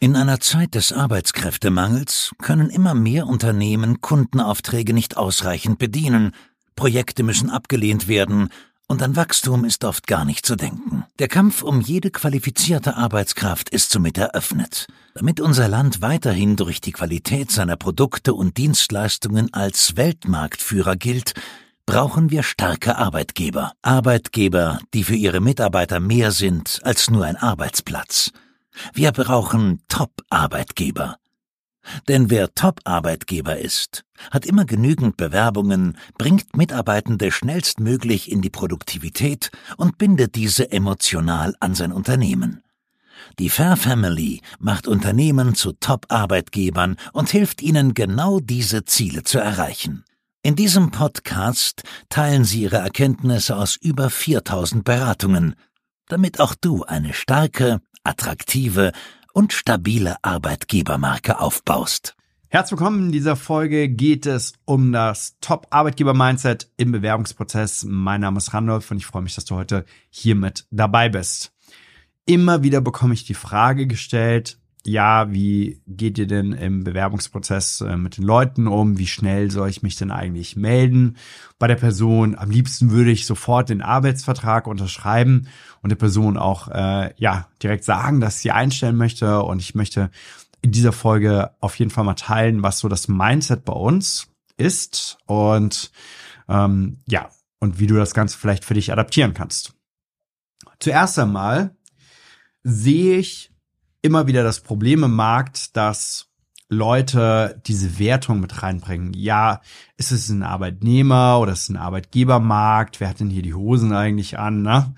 In einer Zeit des Arbeitskräftemangels können immer mehr Unternehmen Kundenaufträge nicht ausreichend bedienen, Projekte müssen abgelehnt werden, und an Wachstum ist oft gar nicht zu denken. Der Kampf um jede qualifizierte Arbeitskraft ist somit eröffnet. Damit unser Land weiterhin durch die Qualität seiner Produkte und Dienstleistungen als Weltmarktführer gilt, brauchen wir starke Arbeitgeber. Arbeitgeber, die für ihre Mitarbeiter mehr sind als nur ein Arbeitsplatz. Wir brauchen Top-Arbeitgeber. Denn wer Top-Arbeitgeber ist, hat immer genügend Bewerbungen, bringt Mitarbeitende schnellstmöglich in die Produktivität und bindet diese emotional an sein Unternehmen. Die Fair Family macht Unternehmen zu Top-Arbeitgebern und hilft ihnen genau diese Ziele zu erreichen. In diesem Podcast teilen sie ihre Erkenntnisse aus über 4000 Beratungen, damit auch du eine starke, attraktive und stabile Arbeitgebermarke aufbaust. Herzlich willkommen. In dieser Folge geht es um das Top-Arbeitgeber-Mindset im Bewerbungsprozess. Mein Name ist Randolph und ich freue mich, dass du heute hier mit dabei bist. Immer wieder bekomme ich die Frage gestellt, ja, wie geht ihr denn im Bewerbungsprozess äh, mit den Leuten um? Wie schnell soll ich mich denn eigentlich melden bei der Person? Am liebsten würde ich sofort den Arbeitsvertrag unterschreiben und der Person auch äh, ja direkt sagen, dass sie einstellen möchte. Und ich möchte in dieser Folge auf jeden Fall mal teilen, was so das Mindset bei uns ist und ähm, ja und wie du das Ganze vielleicht für dich adaptieren kannst. Zuerst einmal sehe ich immer wieder das Problem im Markt, dass Leute diese Wertung mit reinbringen. Ja, ist es ein Arbeitnehmer oder ist es ein Arbeitgebermarkt? Wer hat denn hier die Hosen eigentlich an? Ne?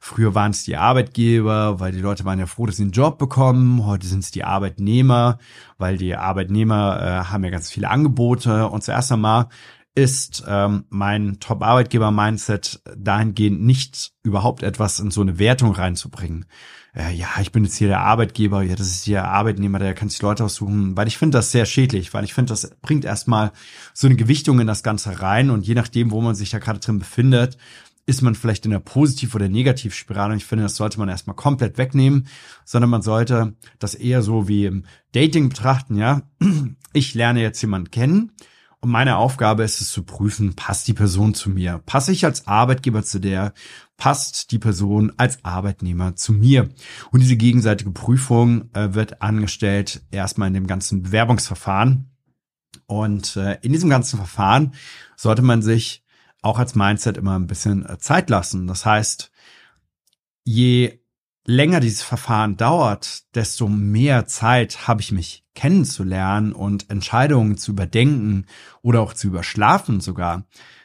Früher waren es die Arbeitgeber, weil die Leute waren ja froh, dass sie einen Job bekommen. Heute sind es die Arbeitnehmer, weil die Arbeitnehmer äh, haben ja ganz viele Angebote. Und zuerst einmal ist ähm, mein Top-Arbeitgeber-Mindset dahingehend nicht überhaupt etwas in so eine Wertung reinzubringen. Äh, ja, ich bin jetzt hier der Arbeitgeber, ja, das ist hier Arbeitnehmer, der kann sich Leute aussuchen, weil ich finde das sehr schädlich, weil ich finde, das bringt erstmal so eine Gewichtung in das Ganze rein und je nachdem, wo man sich da gerade drin befindet, ist man vielleicht in der Positiv- oder Negativspirale. Und ich finde, das sollte man erstmal komplett wegnehmen, sondern man sollte das eher so wie im Dating betrachten, ja. Ich lerne jetzt jemanden kennen und meine Aufgabe ist es zu prüfen, passt die Person zu mir? Passe ich als Arbeitgeber zu der? Passt die Person als Arbeitnehmer zu mir? Und diese gegenseitige Prüfung äh, wird angestellt erstmal in dem ganzen Bewerbungsverfahren. Und äh, in diesem ganzen Verfahren sollte man sich auch als Mindset immer ein bisschen äh, Zeit lassen. Das heißt, je länger dieses Verfahren dauert, desto mehr Zeit habe ich mich kennenzulernen und Entscheidungen zu überdenken oder auch zu überschlafen sogar,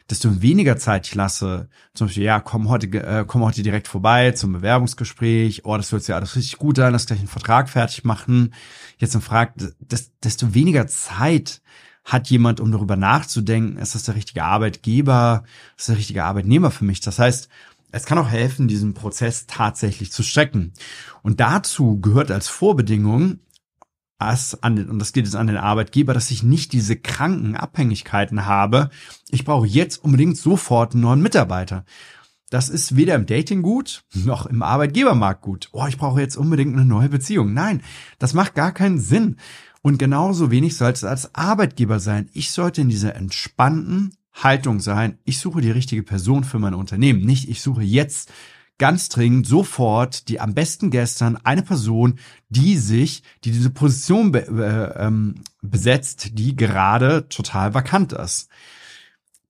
desto weniger Zeit ich lasse. Zum Beispiel, ja, komm heute, äh, komm heute direkt vorbei zum Bewerbungsgespräch. Oh, das hört sich alles richtig gut an, lass gleich einen Vertrag fertig machen. Jetzt ein Frag, desto weniger Zeit hat jemand, um darüber nachzudenken, ist das der richtige Arbeitgeber, ist das der richtige Arbeitnehmer für mich? Das heißt, es kann auch helfen, diesen Prozess tatsächlich zu strecken. Und dazu gehört als Vorbedingung, als an den, und das geht jetzt an den Arbeitgeber, dass ich nicht diese kranken Abhängigkeiten habe. Ich brauche jetzt unbedingt sofort einen neuen Mitarbeiter. Das ist weder im Dating gut, noch im Arbeitgebermarkt gut. Oh, ich brauche jetzt unbedingt eine neue Beziehung. Nein, das macht gar keinen Sinn. Und genauso wenig soll es als Arbeitgeber sein. Ich sollte in dieser entspannten Haltung sein. Ich suche die richtige Person für mein Unternehmen. Nicht, ich suche jetzt ganz dringend sofort die am besten gestern eine Person, die sich, die diese Position be äh, ähm, besetzt, die gerade total vakant ist.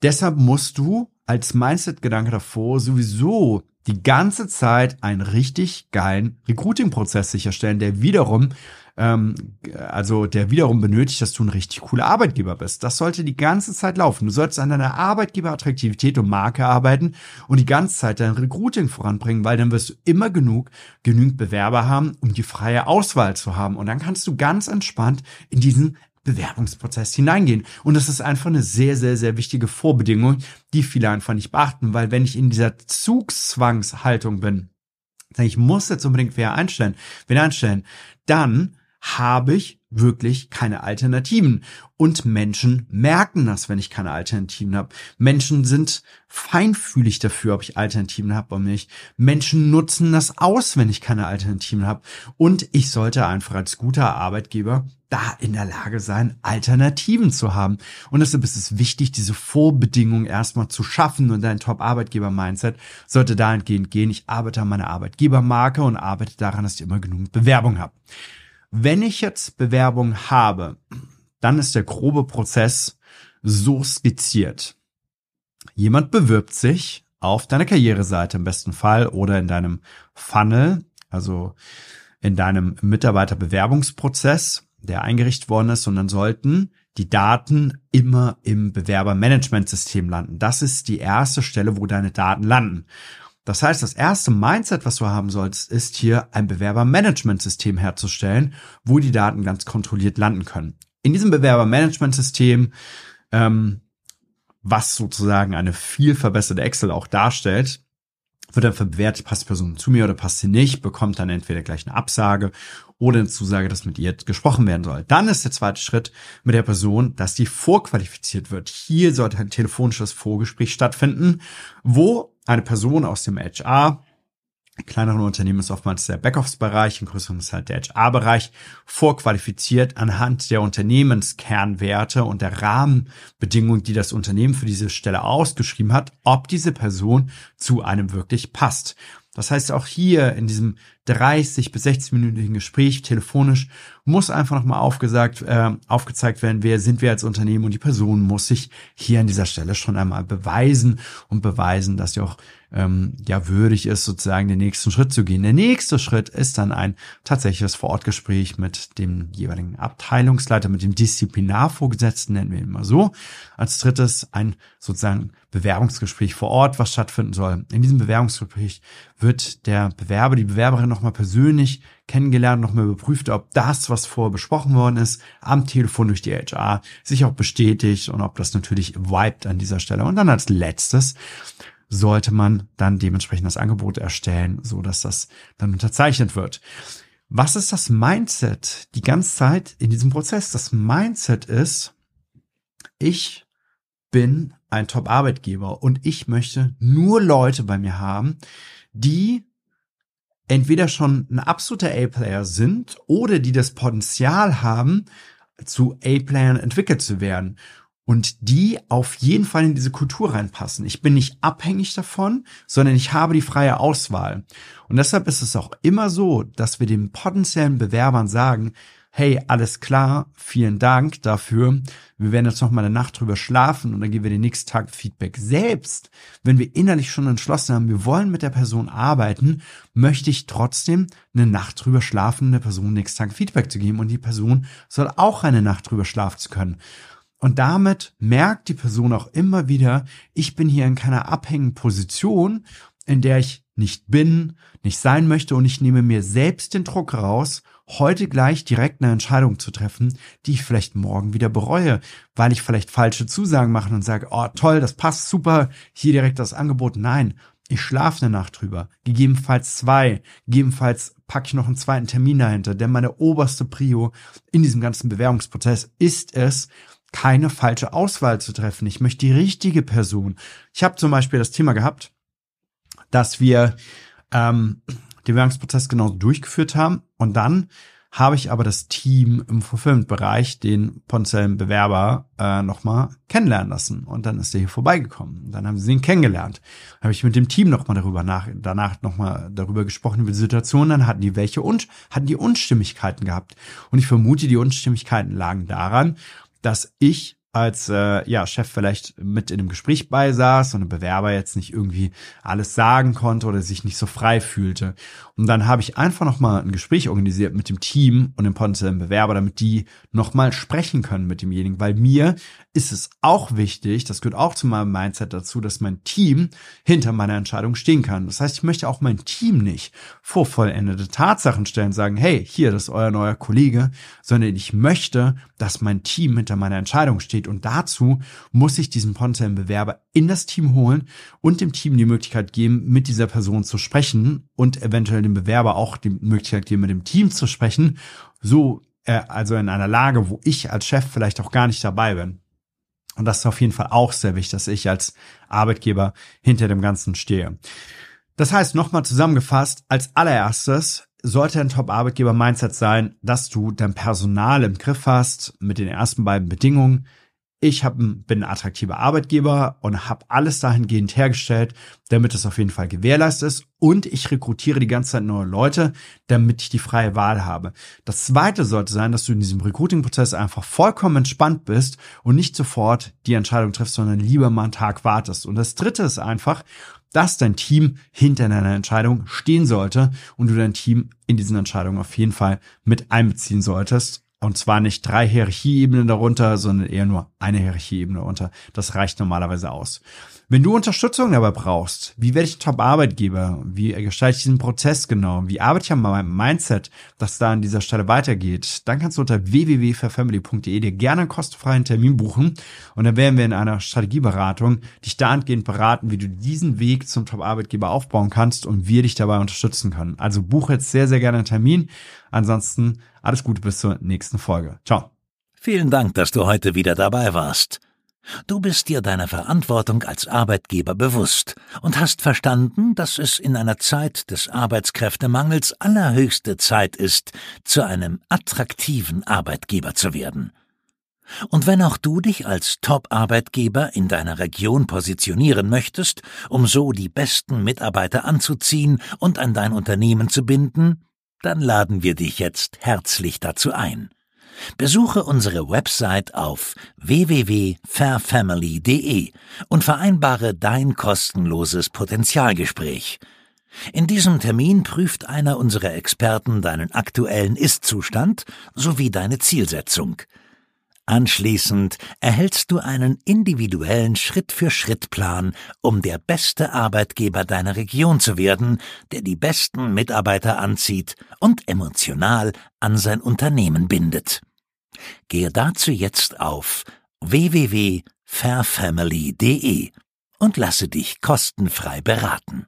Deshalb musst du als Mindset-Gedanke davor sowieso die ganze Zeit einen richtig geilen Recruiting-Prozess sicherstellen, der wiederum ähm, also der wiederum benötigt, dass du ein richtig cooler Arbeitgeber bist. Das sollte die ganze Zeit laufen. Du solltest an deiner Arbeitgeberattraktivität und Marke arbeiten und die ganze Zeit dein Recruiting voranbringen, weil dann wirst du immer genug, genügend Bewerber haben, um die freie Auswahl zu haben. Und dann kannst du ganz entspannt in diesen Bewerbungsprozess hineingehen. Und das ist einfach eine sehr, sehr, sehr wichtige Vorbedingung, die viele einfach nicht beachten, weil wenn ich in dieser Zugzwangshaltung bin, ich muss jetzt unbedingt wer einstellen, wen einstellen, dann habe ich wirklich keine Alternativen. Und Menschen merken das, wenn ich keine Alternativen habe. Menschen sind feinfühlig dafür, ob ich Alternativen habe oder nicht. Menschen nutzen das aus, wenn ich keine Alternativen habe. Und ich sollte einfach als guter Arbeitgeber da in der Lage sein, Alternativen zu haben. Und deshalb ist es wichtig, diese Vorbedingungen erstmal zu schaffen und dein Top-Arbeitgeber-Mindset sollte dahingehend gehen. Ich arbeite an meiner Arbeitgebermarke und arbeite daran, dass ich immer genug Bewerbung habe. Wenn ich jetzt Bewerbung habe, dann ist der grobe Prozess so skizziert. Jemand bewirbt sich auf deiner Karriereseite im besten Fall oder in deinem Funnel, also in deinem Mitarbeiterbewerbungsprozess, der eingerichtet worden ist dann sollten die Daten immer im Bewerbermanagementsystem landen. Das ist die erste Stelle, wo deine Daten landen. Das heißt, das erste Mindset, was du haben sollst, ist hier ein Bewerbermanagementsystem herzustellen, wo die Daten ganz kontrolliert landen können. In diesem Bewerbermanagementsystem, ähm, was sozusagen eine viel verbesserte Excel auch darstellt, wird dann bewertet, passt die Person zu mir oder passt sie nicht, bekommt dann entweder gleich eine Absage oder eine Zusage, dass mit ihr gesprochen werden soll. Dann ist der zweite Schritt mit der Person, dass die vorqualifiziert wird. Hier sollte ein telefonisches Vorgespräch stattfinden, wo eine Person aus dem HR, in kleineren Unternehmen ist oftmals der Backoffice-Bereich, in größeren ist halt der HR-Bereich, vorqualifiziert anhand der Unternehmenskernwerte und der Rahmenbedingungen, die das Unternehmen für diese Stelle ausgeschrieben hat, ob diese Person zu einem wirklich passt. Das heißt, auch hier in diesem 30 bis 60-minütigen Gespräch telefonisch muss einfach nochmal aufgesagt, äh, aufgezeigt werden, wer sind wir als Unternehmen und die Person muss sich hier an dieser Stelle schon einmal beweisen und beweisen, dass sie auch ähm, ja würdig ist, sozusagen den nächsten Schritt zu gehen. Der nächste Schritt ist dann ein tatsächliches Vorortgespräch mit dem jeweiligen Abteilungsleiter, mit dem Disziplinarvorgesetzten, nennen wir ihn mal so. Als drittes ein sozusagen Bewerbungsgespräch vor Ort, was stattfinden soll. In diesem Bewerbungsgespräch wird der Bewerber, die Bewerberin nochmal persönlich kennengelernt, nochmal überprüft, ob das, was vorher besprochen worden ist, am Telefon durch die HR sich auch bestätigt und ob das natürlich vibet an dieser Stelle. Und dann als letztes sollte man dann dementsprechend das Angebot erstellen, so dass das dann unterzeichnet wird. Was ist das Mindset die ganze Zeit in diesem Prozess? Das Mindset ist, ich bin ein Top-Arbeitgeber und ich möchte nur Leute bei mir haben, die entweder schon ein absoluter A-Player sind oder die das Potenzial haben, zu A-Playern entwickelt zu werden und die auf jeden Fall in diese Kultur reinpassen. Ich bin nicht abhängig davon, sondern ich habe die freie Auswahl. Und deshalb ist es auch immer so, dass wir den potenziellen Bewerbern sagen, hey, alles klar, vielen Dank dafür. Wir werden jetzt noch mal eine Nacht drüber schlafen und dann geben wir den nächsten Tag Feedback. Selbst wenn wir innerlich schon entschlossen haben, wir wollen mit der Person arbeiten, möchte ich trotzdem eine Nacht drüber schlafen, der Person nächsten Tag Feedback zu geben und die Person soll auch eine Nacht drüber schlafen können. Und damit merkt die Person auch immer wieder, ich bin hier in keiner abhängigen Position, in der ich nicht bin, nicht sein möchte und ich nehme mir selbst den Druck raus, heute gleich direkt eine Entscheidung zu treffen, die ich vielleicht morgen wieder bereue, weil ich vielleicht falsche Zusagen mache und sage, oh toll, das passt super, hier direkt das Angebot. Nein, ich schlafe eine Nacht drüber, gegebenenfalls zwei, gegebenenfalls packe ich noch einen zweiten Termin dahinter, denn meine oberste Prio in diesem ganzen Bewerbungsprozess ist es, keine falsche Auswahl zu treffen. Ich möchte die richtige Person. Ich habe zum Beispiel das Thema gehabt, dass wir ähm, den Bewerbungsprozess genau durchgeführt haben und dann habe ich aber das Team im Fulfillment-Bereich, den potenziellen Bewerber, äh, nochmal kennenlernen lassen. Und dann ist er hier vorbeigekommen. Und dann haben sie ihn kennengelernt. Habe ich mit dem Team nochmal darüber nach, danach nochmal darüber gesprochen, über die Situation. Dann hatten die welche und hatten die Unstimmigkeiten gehabt. Und ich vermute, die Unstimmigkeiten lagen daran, dass ich als äh, ja, Chef vielleicht mit in einem Gespräch beisaß und ein Bewerber jetzt nicht irgendwie alles sagen konnte oder sich nicht so frei fühlte. Und dann habe ich einfach nochmal ein Gespräch organisiert mit dem Team und dem potenziellen Bewerber, damit die nochmal sprechen können mit demjenigen, weil mir ist es auch wichtig, das gehört auch zu meinem Mindset dazu, dass mein Team hinter meiner Entscheidung stehen kann. Das heißt, ich möchte auch mein Team nicht vor vollendete Tatsachen stellen, sagen, hey, hier, das ist euer neuer Kollege, sondern ich möchte, dass mein Team hinter meiner Entscheidung steht und dazu muss ich diesen potenziellen Bewerber in das Team holen und dem Team die Möglichkeit geben, mit dieser Person zu sprechen und eventuell dem Bewerber auch die Möglichkeit geben, mit dem Team zu sprechen, so äh, also in einer Lage, wo ich als Chef vielleicht auch gar nicht dabei bin. Und das ist auf jeden Fall auch sehr wichtig, dass ich als Arbeitgeber hinter dem Ganzen stehe. Das heißt, nochmal zusammengefasst, als allererstes sollte ein Top-Arbeitgeber-Mindset sein, dass du dein Personal im Griff hast mit den ersten beiden Bedingungen ich hab, bin ein attraktiver Arbeitgeber und habe alles dahingehend hergestellt, damit es auf jeden Fall gewährleistet ist. Und ich rekrutiere die ganze Zeit neue Leute, damit ich die freie Wahl habe. Das zweite sollte sein, dass du in diesem Recruiting-Prozess einfach vollkommen entspannt bist und nicht sofort die Entscheidung triffst, sondern lieber mal einen Tag wartest. Und das dritte ist einfach, dass dein Team hinter deiner Entscheidung stehen sollte und du dein Team in diesen Entscheidungen auf jeden Fall mit einbeziehen solltest und zwar nicht drei Hierarchieebenen darunter, sondern eher nur eine Hierarchieebene darunter. Das reicht normalerweise aus. Wenn du Unterstützung dabei brauchst, wie werde ich Top-Arbeitgeber? Wie gestalte ich diesen Prozess genau? Wie arbeite ich an meinem Mindset, dass da an dieser Stelle weitergeht? Dann kannst du unter www.fairfamily.de dir gerne einen kostenfreien Termin buchen und dann werden wir in einer Strategieberatung dich dahingehend beraten, wie du diesen Weg zum Top-Arbeitgeber aufbauen kannst und wir dich dabei unterstützen können. Also buche jetzt sehr, sehr gerne einen Termin. Ansonsten alles Gute bis zur nächsten Folge. Ciao. Vielen Dank, dass du heute wieder dabei warst. Du bist dir deiner Verantwortung als Arbeitgeber bewusst und hast verstanden, dass es in einer Zeit des Arbeitskräftemangels allerhöchste Zeit ist, zu einem attraktiven Arbeitgeber zu werden. Und wenn auch du dich als Top-Arbeitgeber in deiner Region positionieren möchtest, um so die besten Mitarbeiter anzuziehen und an dein Unternehmen zu binden, dann laden wir dich jetzt herzlich dazu ein. Besuche unsere Website auf www.fairfamily.de und vereinbare dein kostenloses Potenzialgespräch. In diesem Termin prüft einer unserer Experten deinen aktuellen Ist-Zustand sowie deine Zielsetzung. Anschließend erhältst du einen individuellen Schritt-für-Schritt-Plan, um der beste Arbeitgeber deiner Region zu werden, der die besten Mitarbeiter anzieht und emotional an sein Unternehmen bindet. Gehe dazu jetzt auf www.fairfamily.de und lasse dich kostenfrei beraten.